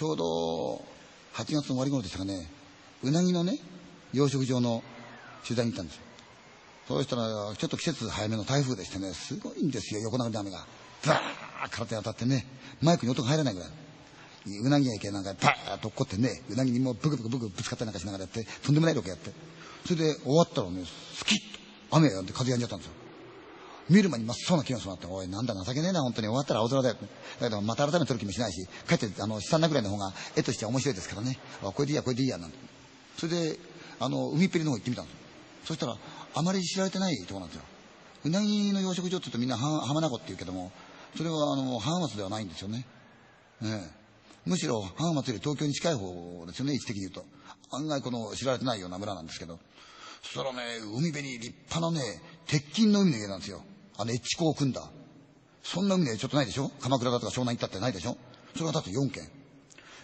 ちょうど8月の終わり頃でしたかね、うなぎのね、養殖場の取材に行ったんですよ。そうしたら、ちょっと季節早めの台風でしてね、すごいんですよ、横殴りの雨が。ザーッ体に当たってね、マイクに音が入らないぐらい。うなぎがいけなんか、バーッと落っこってね、うなぎにもうブクブクブクぶつかったりなんかしながらやって、とんでもないロケやって。それで終わったらね、スキッと雨がやんで風やんじゃったんですよ。見る前に真っ青な気がするなって、おい、なんだ情けねえな、本当に終わったら青空だよ。だけど、また改めて撮る気もしないし、かえって、あの、悲惨なぐらいの方が、絵としては面白いですからね。あ、これでいいや、これでいいや、なんて。それで、あの、海っぺりの方行ってみたんです。そしたら、あまり知られてないとこなんですよ。うなぎの養殖場って言うとみんな浜名湖って言うけども、それはあの、浜松ではないんですよね。ええ。むしろ浜松より東京に近い方ですよね、位置的に言うと。案外この知られてないような村なんですけど。そしたらね、海辺に立派なね、鉄筋の海の家なんですよ。あの、エッチコを組んだ。そんな海のちょっとないでしょ？鎌倉だとか湘南行ったってないでしょ？それがだって4軒。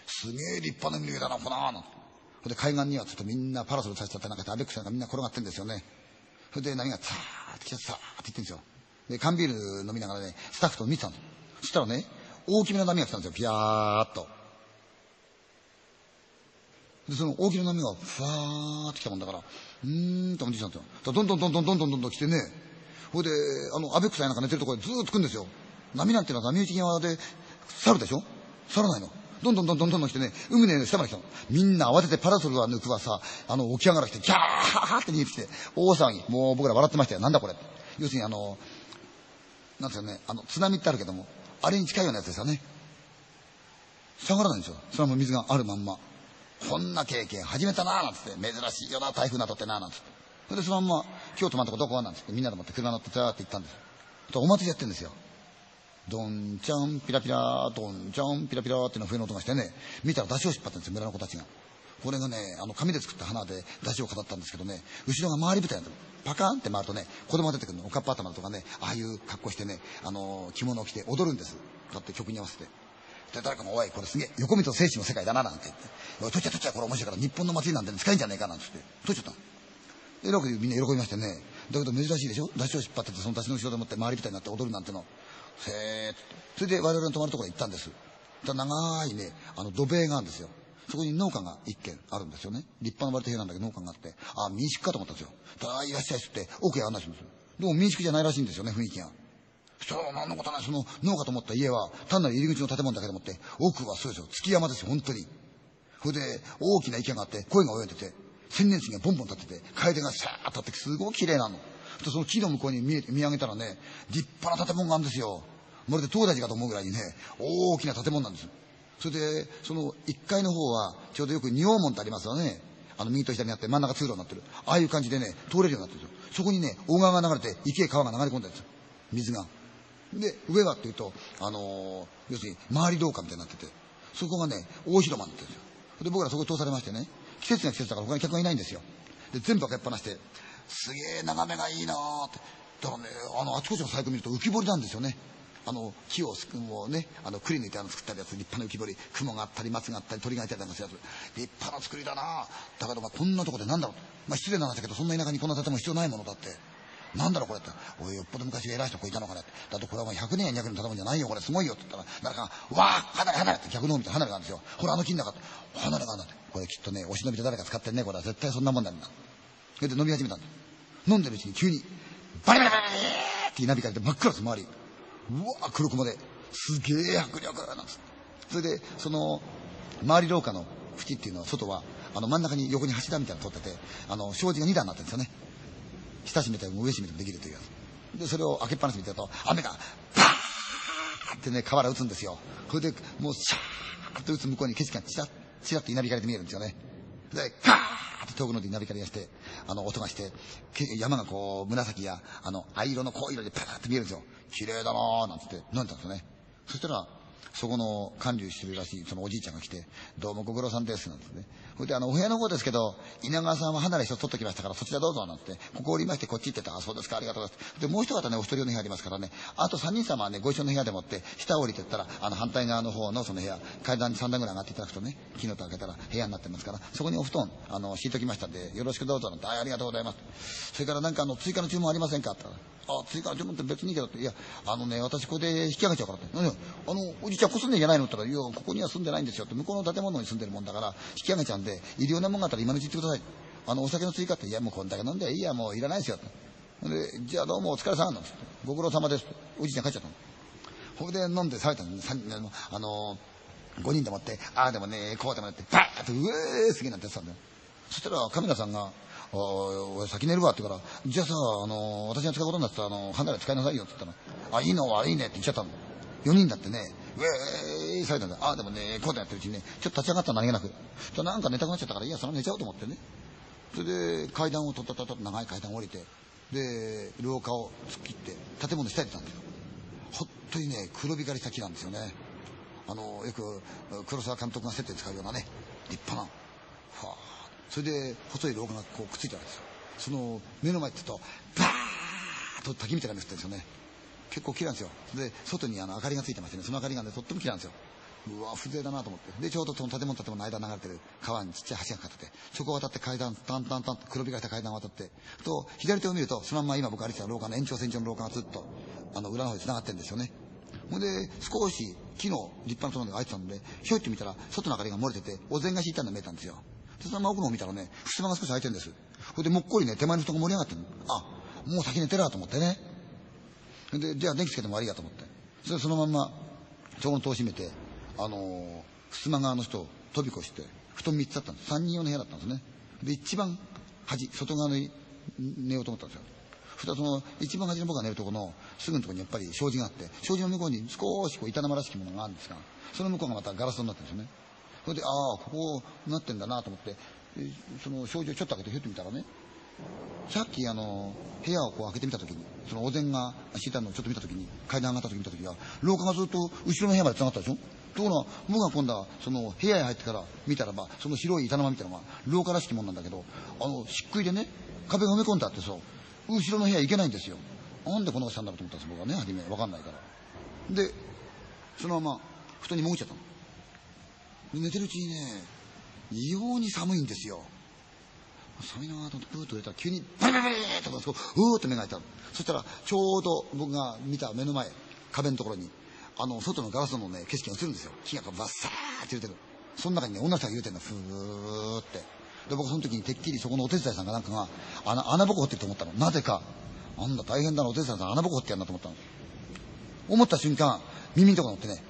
すげえ立派な海の家だな、ほなーなんて。で海岸にはちょっとみんなパラソルさせちゃってなんかアベックスなんかみんな転がってんですよね。それで波がザーって来ちゃってさーって言ってんですよ。で、缶ビール飲みながらね、スタッフと見てたんですよ。そしたらね、大きめの波が来たんですよ、ピヤーっと。で、その大きな波がふわーって来たもんだから、うーんと思ってきたんですよ。どんどんどんどんどんどんどんどん来てね、ほいで、あの、アベックスなんか寝てるところでずーっと来るんですよ。波なんていうのは波打ち際で去るでしょ去らないの。どんどんどんどんどんどん来てね、海の下まで来たの。みんな慌ててパラソルは抜くわさ、あの、起き上がら来て、ギャーって逃げてきて、大騒ぎ。もう僕ら笑ってましたよ。なんだこれ。要するにあの、なんですかね、あの、津波ってあるけども、あれに近いようなやつですよね。下がらないんですよ。そのまま水があるまんま。こんな経験始めたなーなんつって、珍しいよな、台風などってなーなんつって。それでそのまま、今日泊まったとこどこなんつって、みんなで持って車乗ってザーって行ったんです。よ。お祭りやってるんですよ。ドンチャンピラピラドンチャンピラピラっていうの笛の音がしてね。見たら出汁を引っ張ってるんですよ村の子たちが。これがねあの紙で作った花で出汁を飾ったんですけどね。後ろが回り舞台なんだパカーンって回るとね子供が出てくるの。おかっぱ頭とかねああいう格好してねあの着物を着て踊るんです。こうやって曲に合わせて。で誰かが「おいこれすげえ横見と聖地の世界だな」なんて言って「おい取っちゃ取っちゃこれ面白いから日本の祭りなんて使えんじゃねえか」なんて言って。取っちゃったで楽でみんな喜びましてねだけど珍しいでしょ？出汁を引っ張っててその出汁の後ろでもって回り舞台になって踊るなんてのせーっとそれで我々の泊まるところに行ったんです。長いね、あの土塀があるんですよ。そこに農家が一軒あるんですよね。立派な割れた部屋なんだけど農家があって、あ、民宿かと思ったんですよ。ただいらっしゃいっつって奥へ案内するんです。でも民宿じゃないらしいんですよね、雰囲気が。そしたら何のことない、その農家と思った家は単なる入り口の建物だけでもって、奥はそうですよ、月山ですよ、本当に。それで大きな池があって、声が泳いでて、千年杉がボンボン立ってて、楓がさーっと立ってすごい綺麗なの。その木の向こうに見見上げたらね、立派な建物があるんですよ。まるで東大寺かと思うぐらいにね、大きな建物なんです。それで、その1階の方は、ちょうどよく仁王門ってありますよね。あの、右と左にあって真ん中通路になってる。ああいう感じでね、通れるようになってるんですよ。そこにね、大川が流れて、池へ川が流れ込んだんですよ。水が。で、上はっていうと、あのー、要するに、周り廊下みたいになってて、そこがね、大広間になってるんですよ。で、僕らそこ通されましてね、季節が季節だから他に客がいないんですよ。で、全部開けっぱなして、すげえ眺めがいいなって。だからね、あの、あちこちの細工見ると浮き彫りなんですよね。あの木ををねあの栗抜いてあの作ったやつ立派な浮き彫り雲があったり松があったり鳥がいたりなんかするやつ立派な作りだなだけどまあこんなとこでなんだろうまあ失礼な話だけどそんな田舎にこんな建物必要ないものだってなんだろうこれって。おい、よっぽど昔偉い人こいたのかねって。だってこれはもう100年や200年の建物じゃないよ、これすごいよって言ったら、誰かが、わあ離れ離れって逆の方見て離れがあるんですよ。ほら、あの木の中って。離れがあんだって。これきっとね、お忍びで誰か使ってんね、これは絶対そんなもんなんだ。それで飲み始めたんだ。飲んでるうちに急に、バリバリバリって稲光で真っ暗です、周り。うわ黒雲で。すげえ迫力なんです。それで、その、周り廊下の縁っていうのは、外は、あの真ん中に横に柱みたいなの取ってて、あの、障子が2段になってるんですよね。下閉めても上閉めてもできるというやつ。で、それを開けっぱなし見てると、雨が、パーってね、瓦打つんですよ。それで、もう、シャーって打つ向こうに景色がチラッ、チラッと稲光で見えるんですよね。で、ガーって遠くので稲光がして、あの、音がして、山がこう、紫や、あの、藍色の濃い色でパーって見えるんですよ。綺麗だなーなんつって飲んだんですよね。そしたら、そこの管理してるらしい、そのおじいちゃんが来て、どうもご苦労さんです、なんてね。それで、あの、お部屋の方ですけど、稲川さんは離れ一つ取っときましたから、そちらどうぞ、なんて、ここ降りまして、こっち行ってた、あ、そうですか、ありがとうございます。で、もう一方ね、お一人の部屋ありますからね、あと三人様はね、ご一緒の部屋でもって、下降りてったら、あの、反対側の方のその部屋、階段に三段ぐらい上がっていただくとね、木の戸開けたら部屋になってますから、そこにお布団、あの、敷いときましたんで、よろしくどうぞ、なんて、あ、ありがとうございます。それからなんかあの、追加の注文ありませんか？って言ったら、あ、追加の注文って別にいいけどって、いや、あのね、私ここで引き上げちゃうからって。あの、おじいちゃんここ住んでんじゃないのって言ったら、いや、ここには住んでないんですよって、向こうの建物に住んでるもんだから、引き上げちゃうんで、いるようなもんがあったら今のうち言ってください。あの、お酒の追加って、いや、もうこんだけ飲んでいいや、もういらないですよ。で、じゃあどうもお疲れ様なんつって、ご苦労様ですって、おじいちゃん帰っちゃったの。ほいで飲んでされたの、あの、あの、5人でもって、ああでもね、こうでもねって、バーッと、うえーすげえなんてやってたんだよ。そしたらカメラさんが、おい、先寝るわって言うから、じゃあさ、あの、私が使うことになってたら、あの、離れ使いなさいよって言ったら、あ、いいのはいいねって言っちゃったの。4人だってね、ウェーイされたんだ。あ、でもね、こうでやってるうちにね、ちょっと立ち上がったら何気なく。となんか寝たくなっちゃったから、いや、その寝ちゃおうと思ってね。それで階段をとったとっと長い階段を降りて、で、廊下を突っ切って、建物下にたんですよ。本当にね、黒光りした木なんですよね。あの、よく黒沢監督がセットで使うようなね、立派な。はあ、それで細い廊下がこうくっついてあるんですよ。その目の前って言うと、バーッと滝みたいなのが降ってるんですよね。結構綺麗なんですよ。で、外にあの明かりがついてましてね、その明かりがね、とっても綺麗なんですよ。うわ、風情だなと思って。で、ちょうどその建物建物の間流れてる川にちっちゃい橋がかかってて、そこを渡って階段、タンタンタンと黒光りした階段を渡って、と、左手を見ると、そのまま今僕歩いてた廊下の延長線上の廊下がずっと、あの、裏の方に繋がってるんですよね。ほんで、少し木の立派なところが開いてたんで、ひょいって見たら、外の明かりが漏れてて、お膳が敷いたのが見えたんですよ。で、その奥の方見たらね、襖が少し開いてるんです。ほいで、もっこりね、手前の人が盛り上がってるあ、もう先寝てるわと思ってね。で、じゃあ電気つけても悪いやと思って。それでそのまんま、そこの戸を閉めて、あのー、襖側の人を飛び越して、布団3つあったんです。3人用の部屋だったんですね。で、一番端、外側に寝ようと思ったんですよ。そしたらその、一番端の僕が寝るところの、すぐのところにやっぱり障子があって、障子の向こうに少しこう板玉らしきものがあるんですが、その向こうがまたガラスになってるんですよね。それで、ああ、ここなってんだなと思って、その障子をちょっと開けてひょってみたらね、さっきあの、部屋をこう開けてみたときに、そのお膳が敷いたのをちょっと見たときに、階段上がったとき見たときは、廊下がずっと後ろの部屋まで繋がったでしょ？ところが、僕が今度は、その、部屋へ入ってから見たらば、その白い板玉みたいなのが、廊下らしきもんなんだけど、あの、漆喰でね、壁が埋め込んであってさ、後ろの部屋行けないんですよ。なんでこんなことしたんだろうと思ったんです、僕はね、初め。わかんないから。で、そのまま、布団に潜っちゃったの。寝てるうちにね、異様に寒いんですよ。寒いなと思ってプーッと入れたら急にバリバリバリとかうーっと目が開いたそしたらちょうど僕が見た目の前壁のところにあの外のガラスのね景色が映るんですよ木がバッサーって揺れてるその中にね女の人が揺れてるのふーってで僕その時にてっきりそこのお手伝いさんがなんかが穴穴ぼこ掘ってると思ったのなぜかなんだ大変だなお手伝いさん穴ぼこ掘ってやんなと思ったの思った瞬間耳のところ乗ってね「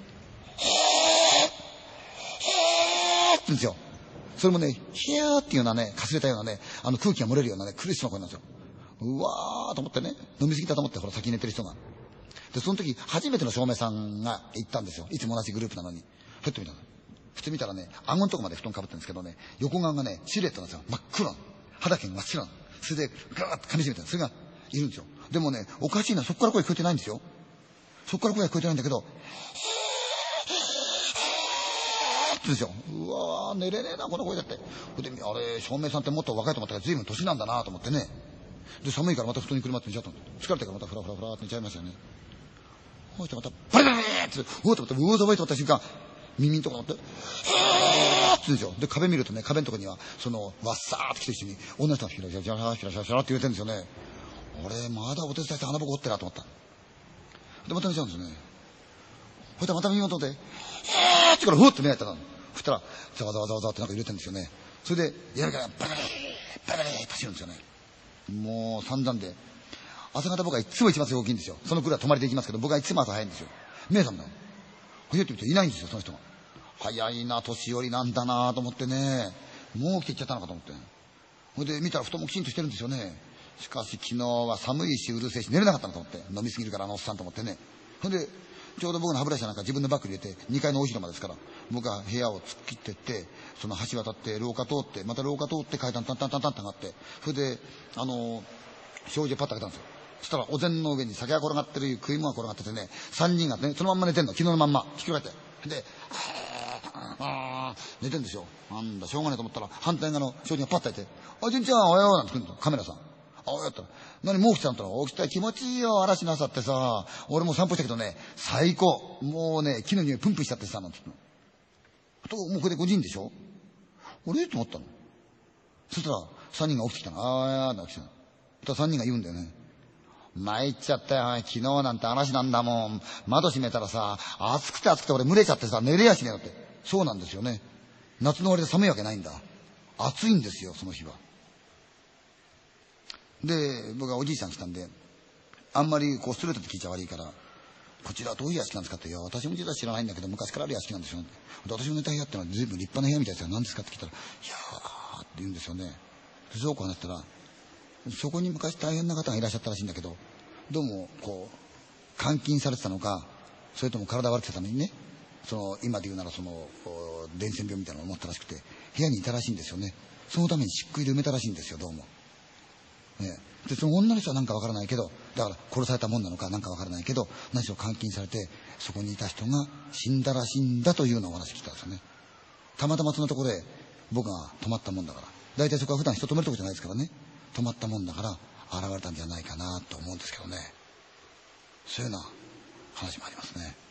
んですよそれもね、ヒューっていうようなね、かすれたようなね、あの空気が漏れるようなね、苦しそうな声なんですよ。うわーと思ってね、飲みすぎたと思って、ほら、先に寝てる人が。で、その時、初めての照明さんが行ったんですよ。いつも同じグループなのに。ふっと見たの。ふって見たらね、顎のとこまで布団かぶってるんですけどね、横側がね、シルエットなんですよ。真っ黒肌毛真っ白な。それで、ガーッと噛み締めてる。それが、いるんですよ。でもね、おかしいな、そこから声聞こえてないんですよ。そこから声が聞こえてないんだけど、ですよ。うわー寝れねえな、この声だって。ほで、あれ、照明さんってもっと若いと思ったから随分年なんだなと思ってね。で、寒いからまた布団に車って寝ちゃったの。疲れてからまたフラフラフラって寝ちゃいましたよね。ほいしてまた、バリバリって、うおっと思って、うおーと思った瞬間、耳のとこ乗って、はーって言うんですよ。で、壁見るとね、壁のとこには、その、わっさーって来てる人に、女の人がひらひらひらひらひらひらって言うてるんですよね。俺、まだお手伝いして穴ぼこってなと思った。で、また寝ちゃうんですよね。ほいでまた耳元で、はーってからふわって目開いたの。たら、ざわざわざわざわってなんか揺れてるんですよね。それで、やるからバリバリ、バリバリって走るんですよね。もう散々で。朝方僕はいつも一番大きいんですよ。そのくらい泊まりで行きますけど、僕はいつも朝早いんですよ。目覚めたの。ほいってみるといないんですよ、その人が。早いな、年寄りなんだなと思ってね。もう来ていっちゃったのかと思って。ほいで見たら布団もきちんとしてるんですよね。しかし昨日は寒いしうるせえし寝れなかったのと思って。飲みすぎるからあのおっさんと思ってね。ほんで、ちょうど僕の歯ブラシなんか自分のバッグ入れて、2階の大広間ですから、僕は部屋を突っ切ってって、その橋渡って、廊下通って、また廊下通って階段タンタンタンタンって上がって、それで、あの、障子をパッと開けたんですよ。そしたらお膳の上に酒が転がってる食い物が転がっててね、3人がね、そのまんま寝てんの、昨日のまんま、引き返って。で、あー、寝てんですよ。なんだ、しょうがないと思ったら、反対側の障子がパッと開いて、あ、純ちゃん、おはようなんて来るんですカメラさん。ああ、やったら、何もう起きたんだろ？起きたら気持ちいいよ、嵐の朝ってさ。俺も散歩したけどね、最高。もうね、木の匂いプンプンしちゃってさ、なんて言ったの。と、もうこれで5人でしょ？俺と思ったの。そしたら、3人が起きてきたの。あーやーって起きてた。そ3人が言うんだよね。参っちゃったよ。昨日なんて話なんだもん。窓閉めたらさ、暑くて暑くて俺蒸れちゃってさ、寝れやしねえよって。そうなんですよね。夏の終わりで寒いわけないんだ。暑いんですよ、その日は。で、僕はおじいさん来たんで、あんまりこうストレートで聞いちゃ悪いから、こちらどういう屋敷なんですか？って、いや、私も実は知らないんだけど、昔からある屋敷なんですよ。私の寝た部屋ってのは随分立派な部屋みたいですよ。何ですか？って聞いたら、いやーって言うんですよね。でそうこうなったら、そこに昔大変な方がいらっしゃったらしいんだけど、どうも、こう、監禁されてたのか、それとも体悪くてためにね、その、今で言うならその、伝染病みたいなのを持ったらしくて、部屋にいたらしいんですよね。そのために漆喰で埋めたらしいんですよ、どうも。ね、で、その女の人は何かわからないけど、だから殺されたもんなのか何かわからないけど、何しろ監禁されて、そこにいた人が死んだらしいんだというようなお話聞いたんですよね。たまたまそのとこで僕が泊まったもんだから。大体そこは普段人止めるとこじゃないですからね。泊まったもんだから現れたんじゃないかなと思うんですけどね。そういうような話もありますね。